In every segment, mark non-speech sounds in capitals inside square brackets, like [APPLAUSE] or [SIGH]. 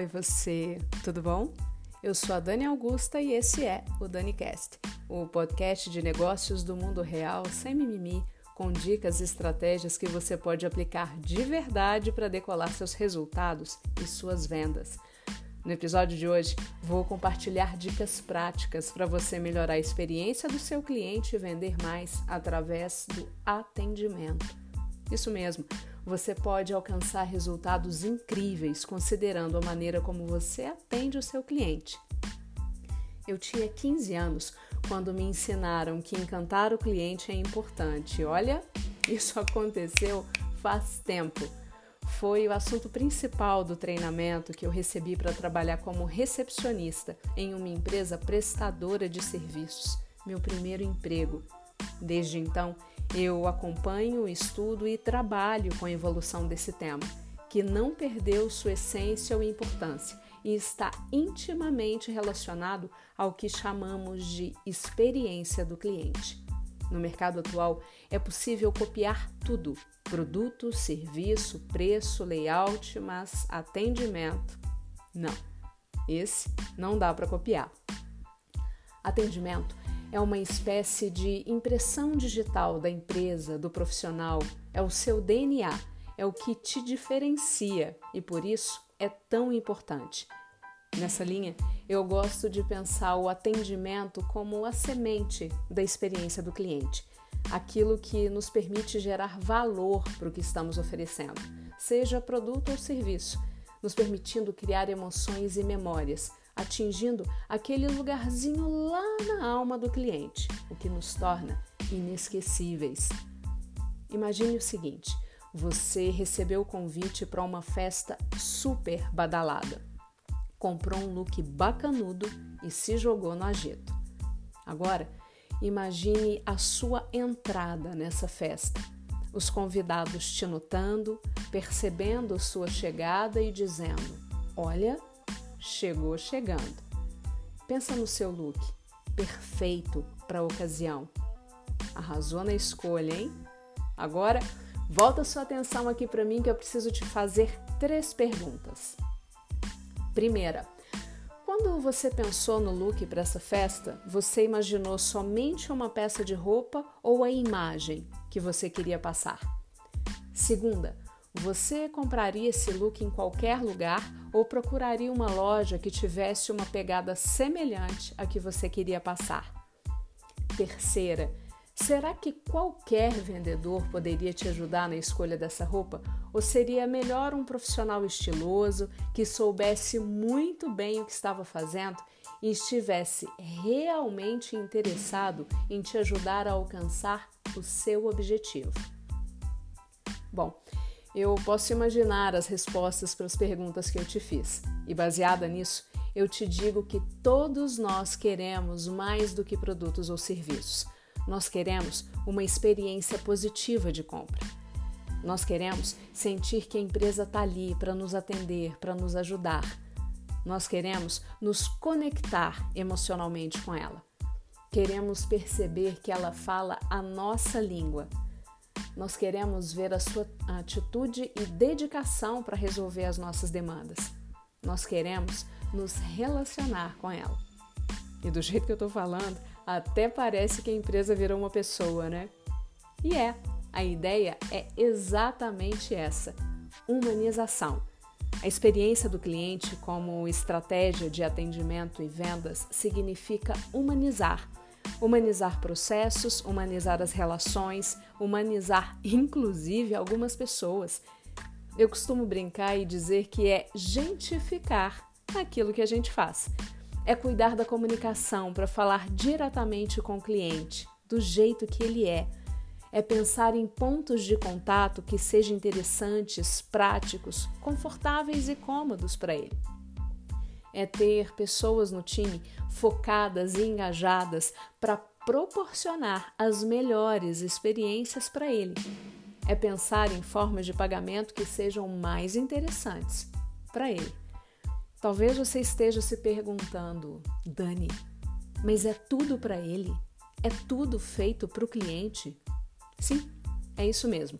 Oi, você, tudo bom? Eu sou a Dani Augusta e esse é o DaniCast, o podcast de negócios do mundo real sem mimimi, com dicas e estratégias que você pode aplicar de verdade para decolar seus resultados e suas vendas. No episódio de hoje, vou compartilhar dicas práticas para você melhorar a experiência do seu cliente e vender mais através do atendimento. Isso mesmo, você pode alcançar resultados incríveis considerando a maneira como você atende o seu cliente. Eu tinha 15 anos quando me ensinaram que encantar o cliente é importante. Olha, [LAUGHS] isso aconteceu faz tempo. Foi o assunto principal do treinamento que eu recebi para trabalhar como recepcionista em uma empresa prestadora de serviços, meu primeiro emprego. Desde então, eu acompanho, estudo e trabalho com a evolução desse tema, que não perdeu sua essência ou importância e está intimamente relacionado ao que chamamos de experiência do cliente. No mercado atual, é possível copiar tudo: produto, serviço, preço, layout, mas atendimento, não. Esse não dá para copiar. Atendimento é uma espécie de impressão digital da empresa, do profissional, é o seu DNA, é o que te diferencia e por isso é tão importante. Nessa linha, eu gosto de pensar o atendimento como a semente da experiência do cliente, aquilo que nos permite gerar valor para o que estamos oferecendo, seja produto ou serviço, nos permitindo criar emoções e memórias atingindo aquele lugarzinho lá na alma do cliente, o que nos torna inesquecíveis. Imagine o seguinte: você recebeu o convite para uma festa super badalada, comprou um look bacanudo e se jogou no agito. Agora, imagine a sua entrada nessa festa. Os convidados te notando, percebendo sua chegada e dizendo: Olha, chegou chegando. Pensa no seu look, perfeito para a ocasião. Arrasou na escolha, hein? Agora, volta sua atenção aqui para mim que eu preciso te fazer três perguntas. Primeira, quando você pensou no look para essa festa, você imaginou somente uma peça de roupa ou a imagem que você queria passar? Segunda, você compraria esse look em qualquer lugar ou procuraria uma loja que tivesse uma pegada semelhante à que você queria passar? Terceira, será que qualquer vendedor poderia te ajudar na escolha dessa roupa? Ou seria melhor um profissional estiloso que soubesse muito bem o que estava fazendo e estivesse realmente interessado em te ajudar a alcançar o seu objetivo? Bom, eu posso imaginar as respostas para as perguntas que eu te fiz, e baseada nisso, eu te digo que todos nós queremos mais do que produtos ou serviços. Nós queremos uma experiência positiva de compra. Nós queremos sentir que a empresa está ali para nos atender, para nos ajudar. Nós queremos nos conectar emocionalmente com ela. Queremos perceber que ela fala a nossa língua nós queremos ver a sua atitude e dedicação para resolver as nossas demandas. Nós queremos nos relacionar com ela. E do jeito que eu estou falando, até parece que a empresa virou uma pessoa, né? E é, a ideia é exatamente essa: humanização. A experiência do cliente como estratégia de atendimento e vendas significa humanizar humanizar processos, humanizar as relações, humanizar inclusive algumas pessoas. Eu costumo brincar e dizer que é gentificar aquilo que a gente faz. É cuidar da comunicação para falar diretamente com o cliente, do jeito que ele é. É pensar em pontos de contato que sejam interessantes, práticos, confortáveis e cômodos para ele é ter pessoas no time focadas e engajadas para proporcionar as melhores experiências para ele. É pensar em formas de pagamento que sejam mais interessantes para ele. Talvez você esteja se perguntando, Dani, mas é tudo para ele? É tudo feito para o cliente? Sim, é isso mesmo.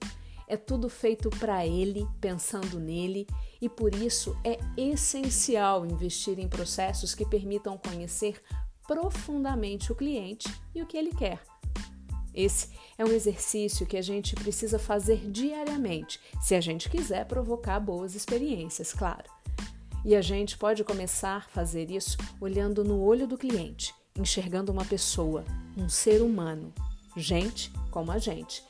É tudo feito para ele, pensando nele, e por isso é essencial investir em processos que permitam conhecer profundamente o cliente e o que ele quer. Esse é um exercício que a gente precisa fazer diariamente, se a gente quiser provocar boas experiências, claro. E a gente pode começar a fazer isso olhando no olho do cliente, enxergando uma pessoa, um ser humano, gente como a gente,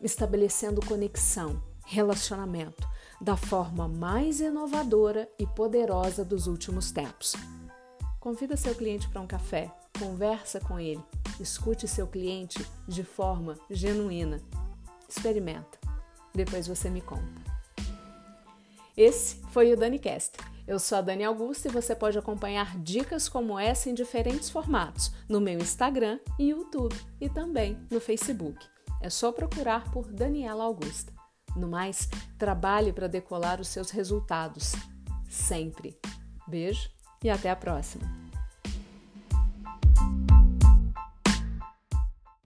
estabelecendo conexão, relacionamento da forma mais inovadora e poderosa dos últimos tempos. Convida seu cliente para um café, conversa com ele, escute seu cliente de forma genuína. Experimenta. Depois você me conta. Esse foi o DaniCast. Eu sou a Dani Augusto e você pode acompanhar dicas como essa em diferentes formatos no meu Instagram e YouTube e também no Facebook. É só procurar por Daniela Augusta. No mais, trabalhe para decolar os seus resultados. Sempre. Beijo e até a próxima!